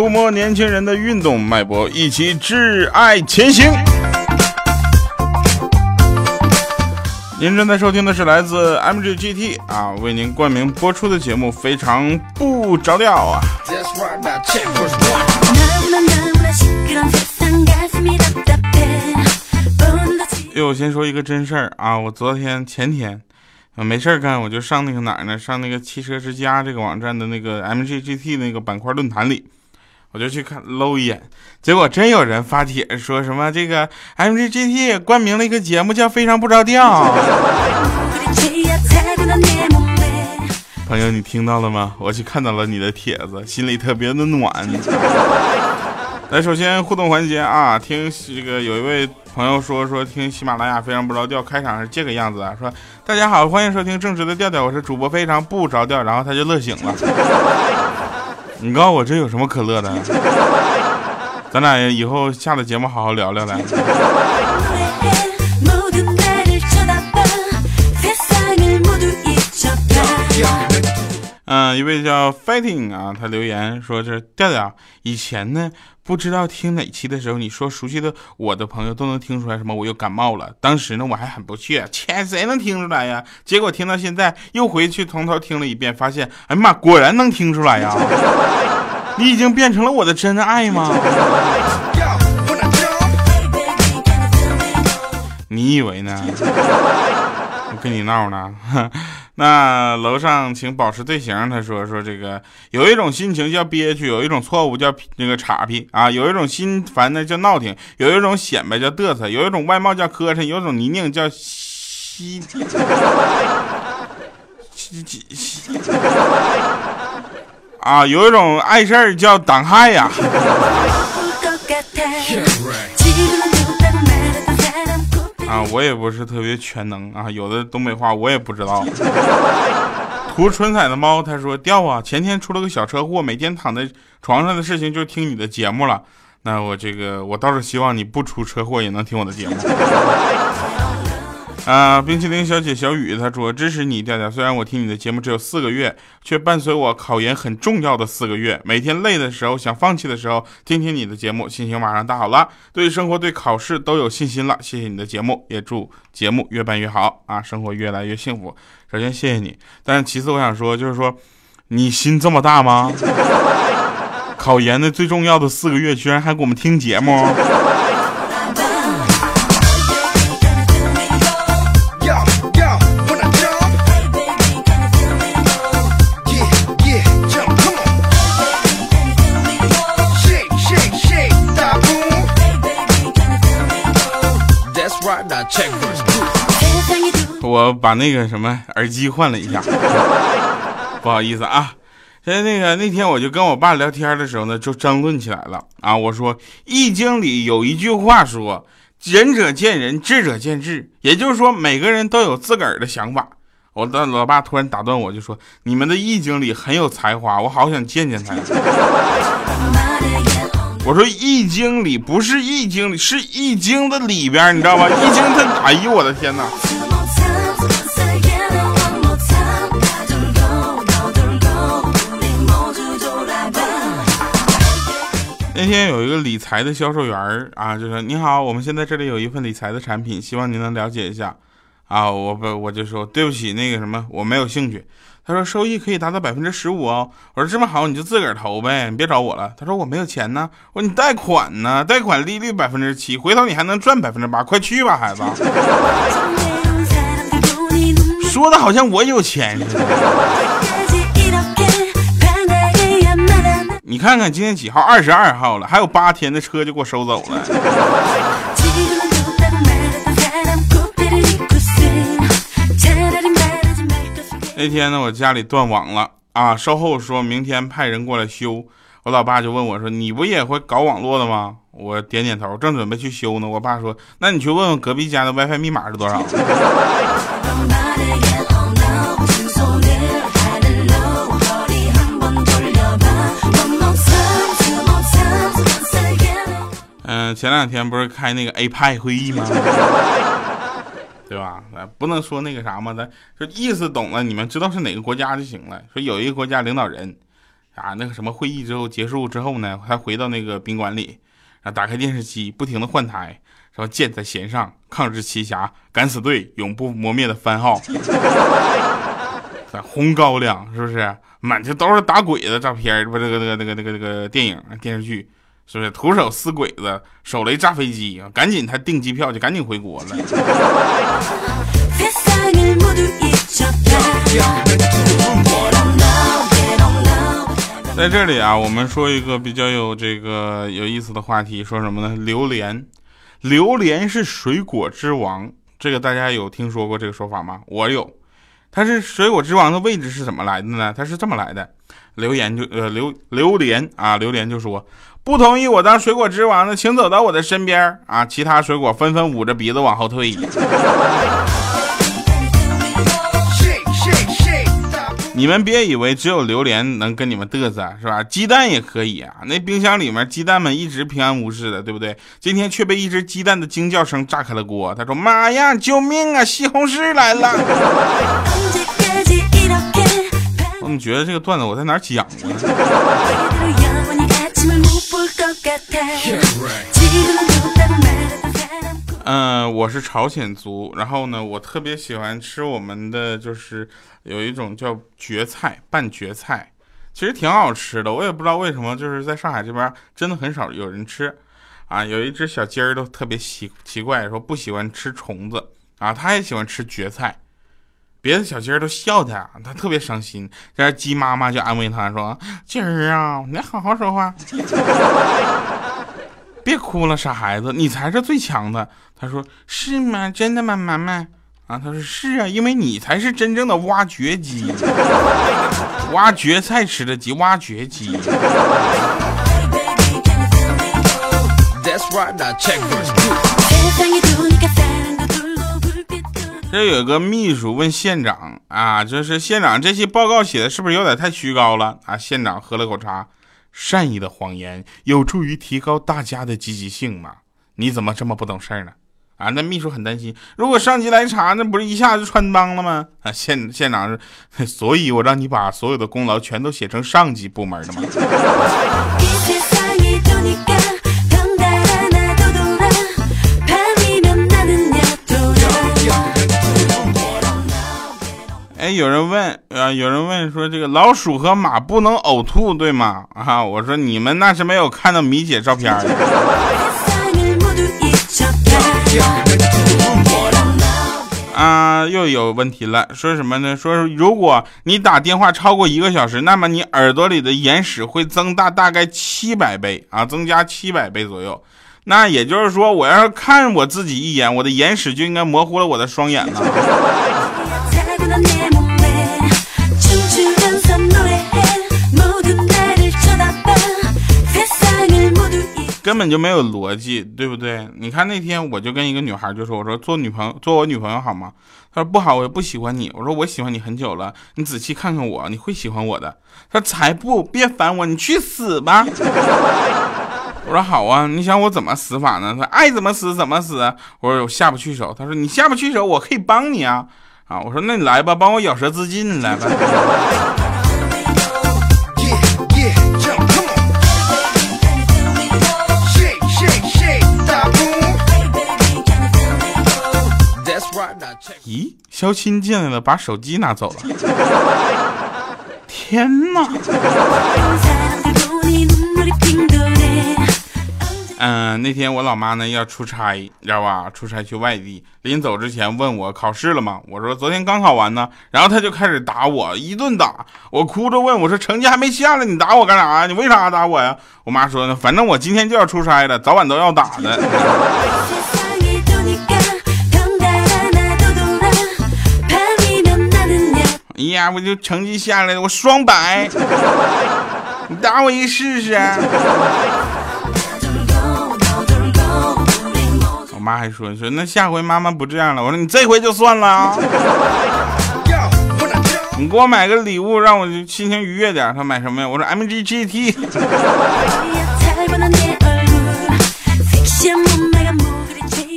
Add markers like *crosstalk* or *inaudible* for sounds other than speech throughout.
触摸年轻人的运动脉搏，一起挚爱前行。您正在收听的是来自 MGGT 啊为您冠名播出的节目，非常不着调啊。哟，我先说一个真事儿啊，我昨天前天啊没事儿干，我就上那个哪儿呢？上那个汽车之家这个网站的那个 MGGT 那个板块论坛里。我就去看搂一眼，结果真有人发帖说什么这个 MGGT 冠名了一个节目叫《非常不着调》。朋友，你听到了吗？我去看到了你的帖子，心里特别的暖。来，首先互动环节啊，听这个有一位朋友说说听喜马拉雅非常不着调，开场是这个样子啊，说大家好，欢迎收听正直的调调，我是主播非常不着调，然后他就乐醒了。你告诉我这有什么可乐的？*laughs* 咱俩以后下了节目好好聊聊来。嗯，一位叫 Fighting 啊，他留言说：“这调调，以前呢不知道听哪期的时候，你说熟悉的我的朋友都能听出来什么，我又感冒了。当时呢我还很不屑，切谁能听出来呀？*laughs* 结果听到现在又回去从头听了一遍，发现，哎呀妈，果然能听出来呀！你已经变成了我的真爱吗？*laughs* 你以为呢？*laughs* 我跟你闹呢。”那楼上请保持队形。他说说这个有一种心情叫憋屈，有一种错误叫那个岔劈啊，有一种心烦呢叫闹挺，有一种显摆叫嘚瑟，有一种外貌叫磕碜，有一种泥泞叫稀啊，有一种碍事儿叫挡害呀。我也不是特别全能啊，有的东北话我也不知道。涂唇彩的猫他说掉啊，前天出了个小车祸，每天躺在床上的事情就听你的节目了。那我这个我倒是希望你不出车祸也能听我的节目。啊，冰淇淋小姐小雨她说支持你调调，虽然我听你的节目只有四个月，却伴随我考研很重要的四个月。每天累的时候想放弃的时候，听听你的节目，心情马上大好了，对生活对考试都有信心了。谢谢你的节目，也祝节目越办越好啊，生活越来越幸福。首先谢谢你，但是其次我想说就是说，你心这么大吗？*laughs* 考研的最重要的四个月，居然还给我们听节目。我把那个什么耳机换了一下，*laughs* 不好意思啊。现在那个那天我就跟我爸聊天的时候呢，就争论起来了啊。我说《易经》里有一句话说：“仁者见仁，智者见智。”也就是说，每个人都有自个儿的想法。我的老爸突然打断我，就说：“你们的《易经》里很有才华，我好想见见他。” *laughs* 我说《易经》里不是《易经》里，是《易经》的里边，你知道吧？《易经》它，哎呦我的天哪！那天有一个理财的销售员啊，就说：“你好，我们现在这里有一份理财的产品，希望您能了解一下。”啊，我不，我就说对不起，那个什么，我没有兴趣。他说收益可以达到百分之十五哦。我说这么好，你就自个儿投呗，你别找我了。他说我没有钱呢。我说你贷款呢，贷款利率百分之七，回头你还能赚百分之八，快去吧，孩子。说的好像我有钱似的。你看看今天几号？二十二号了，还有八天的车就给我收走了。那天呢，我家里断网了啊，售后说明天派人过来修。我老爸就问我说：“你不也会搞网络的吗？”我点点头，正准备去修呢。我爸说：“那你去问问隔壁家的 WiFi 密码是多少。”嗯，前两天不是开那个 A 派会议吗？对吧？不能说那个啥嘛？咱说意思懂了，你们知道是哪个国家就行了。说有一个国家领导人，啊，那个什么会议之后结束之后呢，他回到那个宾馆里，啊，打开电视机，不停的换台，说箭在弦上，抗日奇侠，敢死队永不磨灭的番号，*laughs* 红高粱是不是？满就都是打鬼的照片，不，这个那个那个那个那个电影电视剧。是不是徒手撕鬼子，手雷炸飞机啊？赶紧他订机票就赶紧回国了。在这里啊，我们说一个比较有这个有意思的话题，说什么呢？榴莲，榴莲是水果之王，这个大家有听说过这个说法吗？我有。它是水果之王的位置是怎么来的呢？它是这么来的。留言就呃榴榴莲啊，榴莲就说。不同意我当水果之王的，请走到我的身边啊！其他水果纷纷捂着鼻子往后退。你们别以为只有榴莲能跟你们嘚瑟，是吧？鸡蛋也可以啊！那冰箱里面鸡蛋们一直平安无事的，对不对？今天却被一只鸡蛋的惊叫声炸开了锅。他说：“妈呀，救命啊！*laughs* 西红柿来了！”我怎么觉得这个段子我在哪讲过？嗯，我是朝鲜族，然后呢，我特别喜欢吃我们的，就是有一种叫蕨菜拌蕨菜，其实挺好吃的。我也不知道为什么，就是在上海这边真的很少有人吃。啊，有一只小鸡儿都特别奇奇怪，说不喜欢吃虫子啊，它也喜欢吃蕨菜。别的小鸡儿都笑他，他特别伤心。这鸡妈妈就安慰他说：“鸡儿啊，你好好说话，*laughs* 别哭了，傻孩子，你才是最强的。”他说：“是吗？真的吗，妈妈？”啊，他说：“是啊，因为你才是真正的挖掘机，*laughs* 挖蕨菜吃的鸡，挖掘机。”这有个秘书问县长啊，就是县长这些报告写的是不是有点太虚高了啊？县长喝了口茶，善意的谎言有助于提高大家的积极性嘛？你怎么这么不懂事呢？啊，那秘书很担心，如果上级来查，那不是一下子穿帮了吗？啊，县县长是，*laughs* 所以我让你把所有的功劳全都写成上级部门的嘛。*laughs* 哎，有人问啊，有人问说这个老鼠和马不能呕吐，对吗？啊，我说你们那是没有看到米姐照片。啊，又有问题了，说什么呢？说如果你打电话超过一个小时，那么你耳朵里的眼屎会增大大概七百倍啊，增加七百倍左右。那也就是说，我要是看我自己一眼，我的眼屎就应该模糊了我的双眼了。根本就没有逻辑，对不对？你看那天我就跟一个女孩就说：“我说做女朋友，做我女朋友好吗？”她说：“不好，我也不喜欢你。”我说：“我喜欢你很久了，你仔细看看我，你会喜欢我的。”她：“才不，别烦我，你去死吧！”我说：“好啊，你想我怎么死法呢？”她爱怎么死怎么死。我说：“我下不去手。”她说：“你下不去手，我可以帮你啊。”啊，我说：“那你来吧，帮我咬舌自尽来吧。”咦，肖钦进来了，把手机拿走了。天哪！嗯，那天我老妈呢要出差，你知道吧？出差去外地，临走之前问我考试了吗？我说昨天刚考完呢。然后他就开始打我，一顿打。我哭着问我说：“成绩还没下来，你打我干啥呀？你为啥打我呀？”我妈说呢：“反正我今天就要出差了，早晚都要打的。*laughs* ”哎呀，我就成绩下来了，我双百。*laughs* 你打我一试试。我妈还说说那下回妈妈不这样了。我说你这回就算了啊。你给我买个礼物，让我心情愉悦点。他买什么呀？我说 MG GT。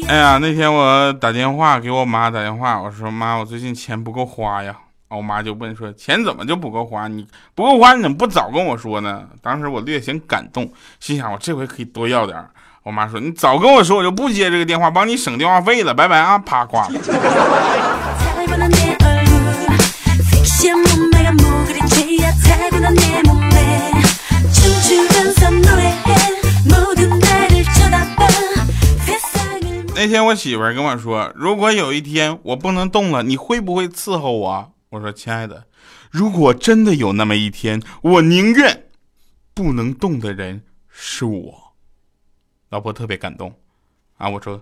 哎呀，那天我打电话给我妈打电话，我说妈，我最近钱不够花呀。我妈就问说钱怎么就不够花？你不够花，你怎么不早跟我说呢？当时我略显感动，心想我这回可以多要点。我妈说你早跟我说，我就不接这个电话，帮你省电话费了，拜拜啊！啪挂了。那天我媳妇跟我说，如果有一天我不能动了，你会不会伺候我？我说亲爱的，如果真的有那么一天，我宁愿不能动的人是我。老婆特别感动啊！我说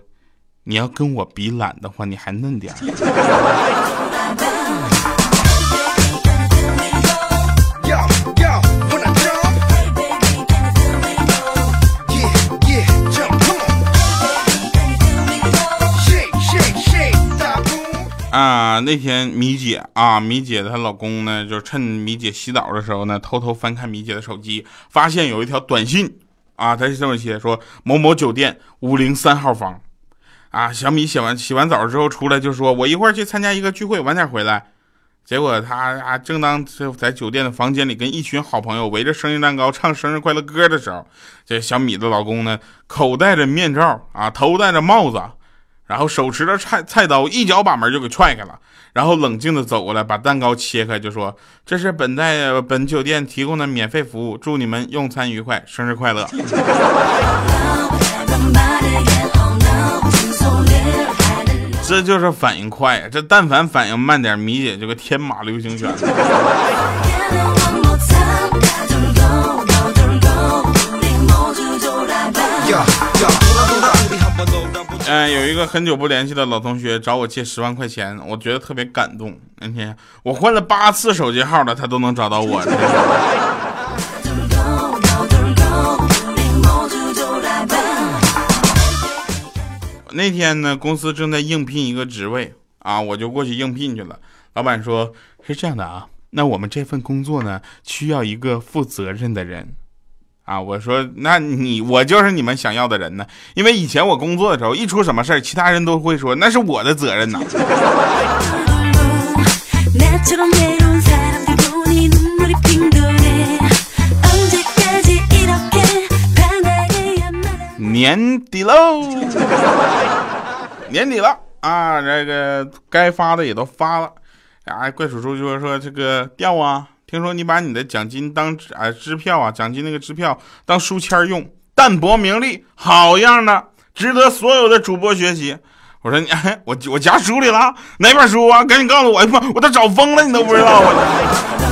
你要跟我比懒的话，你还嫩点。啊，那天米姐啊，米姐她老公呢，就趁米姐洗澡的时候呢，偷偷翻看米姐的手机，发现有一条短信啊，他是这么写说：某某酒店五零三号房。啊，小米洗完洗完澡之后出来就说：“我一会儿去参加一个聚会，晚点回来。”结果他啊，正当在酒店的房间里跟一群好朋友围着生日蛋糕唱生日快乐歌的时候，这小米的老公呢，口戴着面罩啊，头戴着帽子。然后手持着菜菜刀，一脚把门就给踹开了，然后冷静的走过来，把蛋糕切开，就说：“这是本代本酒店提供的免费服务，祝你们用餐愉快，生日快乐。”这就是反应快呀！这但凡反应慢点，米姐就个天马流星拳。嗯，有一个很久不联系的老同学找我借十万块钱，我觉得特别感动。那天我换了八次手机号了，他都能找到我。那天呢，公司正在应聘一个职位啊，我就过去应聘去了。老板说是这样的啊，那我们这份工作呢，需要一个负责任的人。啊，我说，那你我就是你们想要的人呢，因为以前我工作的时候，一出什么事儿，其他人都会说那是我的责任呐。年底喽，年底了啊，这个该发的也都发了，啊，怪叔叔就说这个掉啊。听说你把你的奖金当啊支票啊，奖金那个支票当书签用，淡泊名利，好样的，值得所有的主播学习。我说你，*laughs* 我我夹书里了，哪本书啊？赶紧告诉我，妈我都找疯了，你都不知道我。*laughs*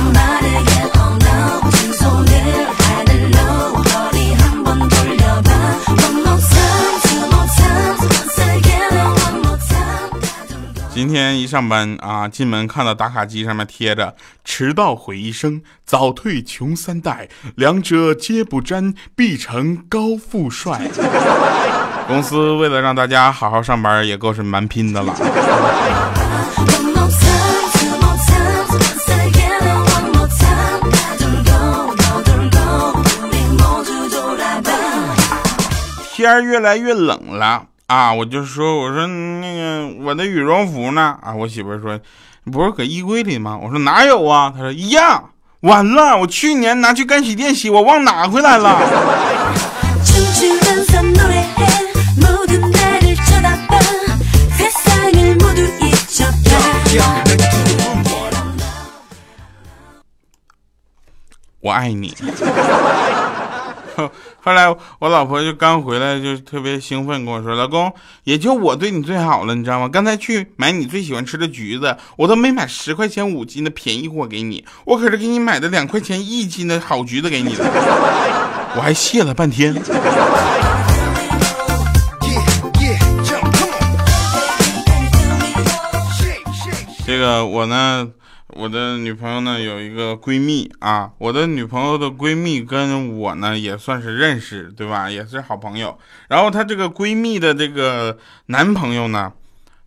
今天一上班啊，进门看到打卡机上面贴着“迟到毁一生，早退穷三代，两者皆不沾，必成高富帅。”公司为了让大家好好上班，也够是蛮拼的了。天越来越冷了。啊，我就说，我说那个我的羽绒服呢？啊，我媳妇说，不是搁衣柜里吗？我说哪有啊？她说一样。完了，我去年拿去干洗店洗，我忘拿回来了。我爱你。*laughs* 后来我老婆就刚回来，就特别兴奋跟我说：“老公，也就我对你最好了，你知道吗？刚才去买你最喜欢吃的橘子，我都没买十块钱五斤的便宜货给你，我可是给你买的两块钱一斤的好橘子给你的，*laughs* 我还谢了半天。”这个我呢。我的女朋友呢有一个闺蜜啊，我的女朋友的闺蜜跟我呢也算是认识，对吧？也是好朋友。然后她这个闺蜜的这个男朋友呢，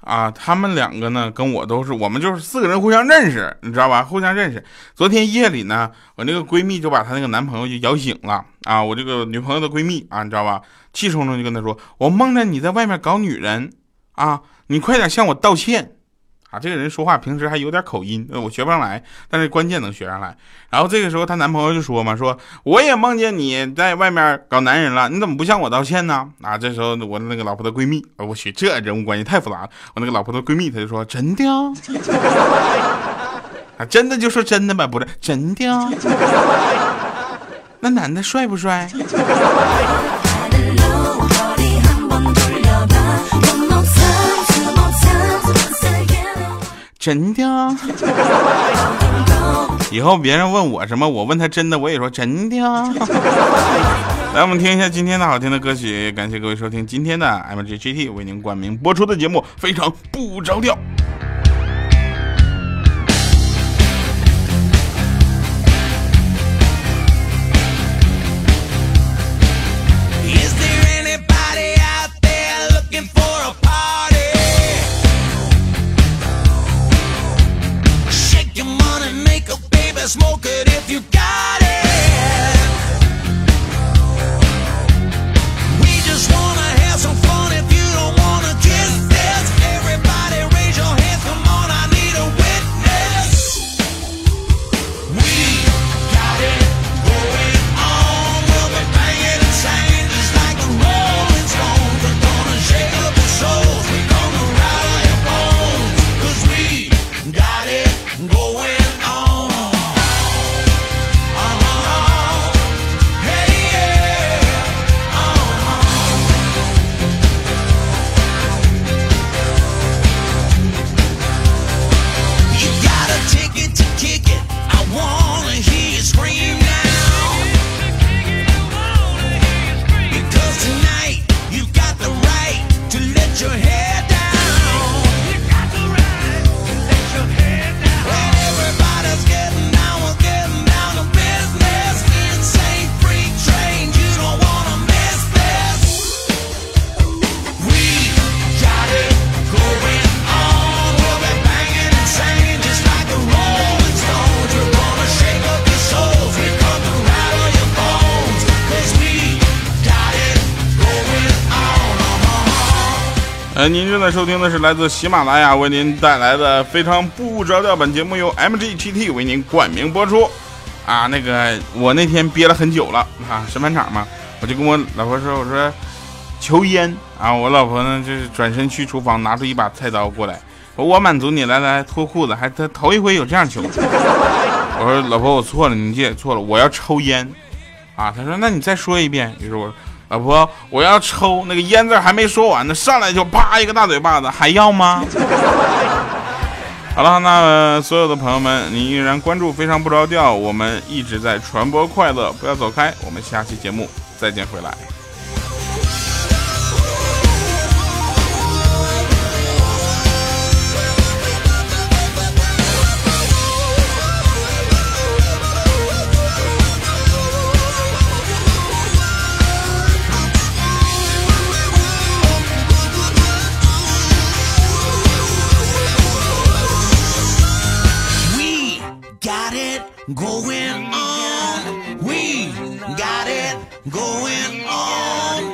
啊，他们两个呢跟我都是，我们就是四个人互相认识，你知道吧？互相认识。昨天夜里呢，我那个闺蜜就把她那个男朋友就摇醒了啊，我这个女朋友的闺蜜啊，你知道吧？气冲冲就跟她说：“我梦着你在外面搞女人啊，你快点向我道歉。”啊，这个人说话平时还有点口音，我学不上来，但是关键能学上来。然后这个时候，她男朋友就说嘛，说我也梦见你在外面搞男人了，你怎么不向我道歉呢？啊，这时候我那个老婆的闺蜜，我去，这人物关系太复杂了。我那个老婆的闺蜜，她就说真的 *laughs* 啊，真的就说真的吧，不是真的。*laughs* 那男的帅不帅？真的，啊以后别人问我什么，我问他真的，我也说真的。啊 *laughs* 来，我们听一下今天的好听的歌曲，感谢各位收听今天的 MGGT 为您冠名播出的节目，非常不着调。Smoke it if you got 您正在收听的是来自喜马拉雅为您带来的非常不着调，本节目由 MGTT 为您冠名播出。啊，那个我那天憋了很久了啊，审判场嘛，我就跟我老婆说，我说求烟啊，我老婆呢就是转身去厨房拿出一把菜刀过来，我满足你，来来脱裤子，还他头一回有这样求。我说老婆我错了，你这也错了，我要抽烟。啊，他说那你再说一遍。于是我。老婆，我要抽那个烟字还没说完呢，上来就啪一个大嘴巴子，还要吗？*laughs* 好了，那所有的朋友们，您依然关注非常不着调，我们一直在传播快乐，不要走开，我们下期节目再见，回来。going on. We got it going on.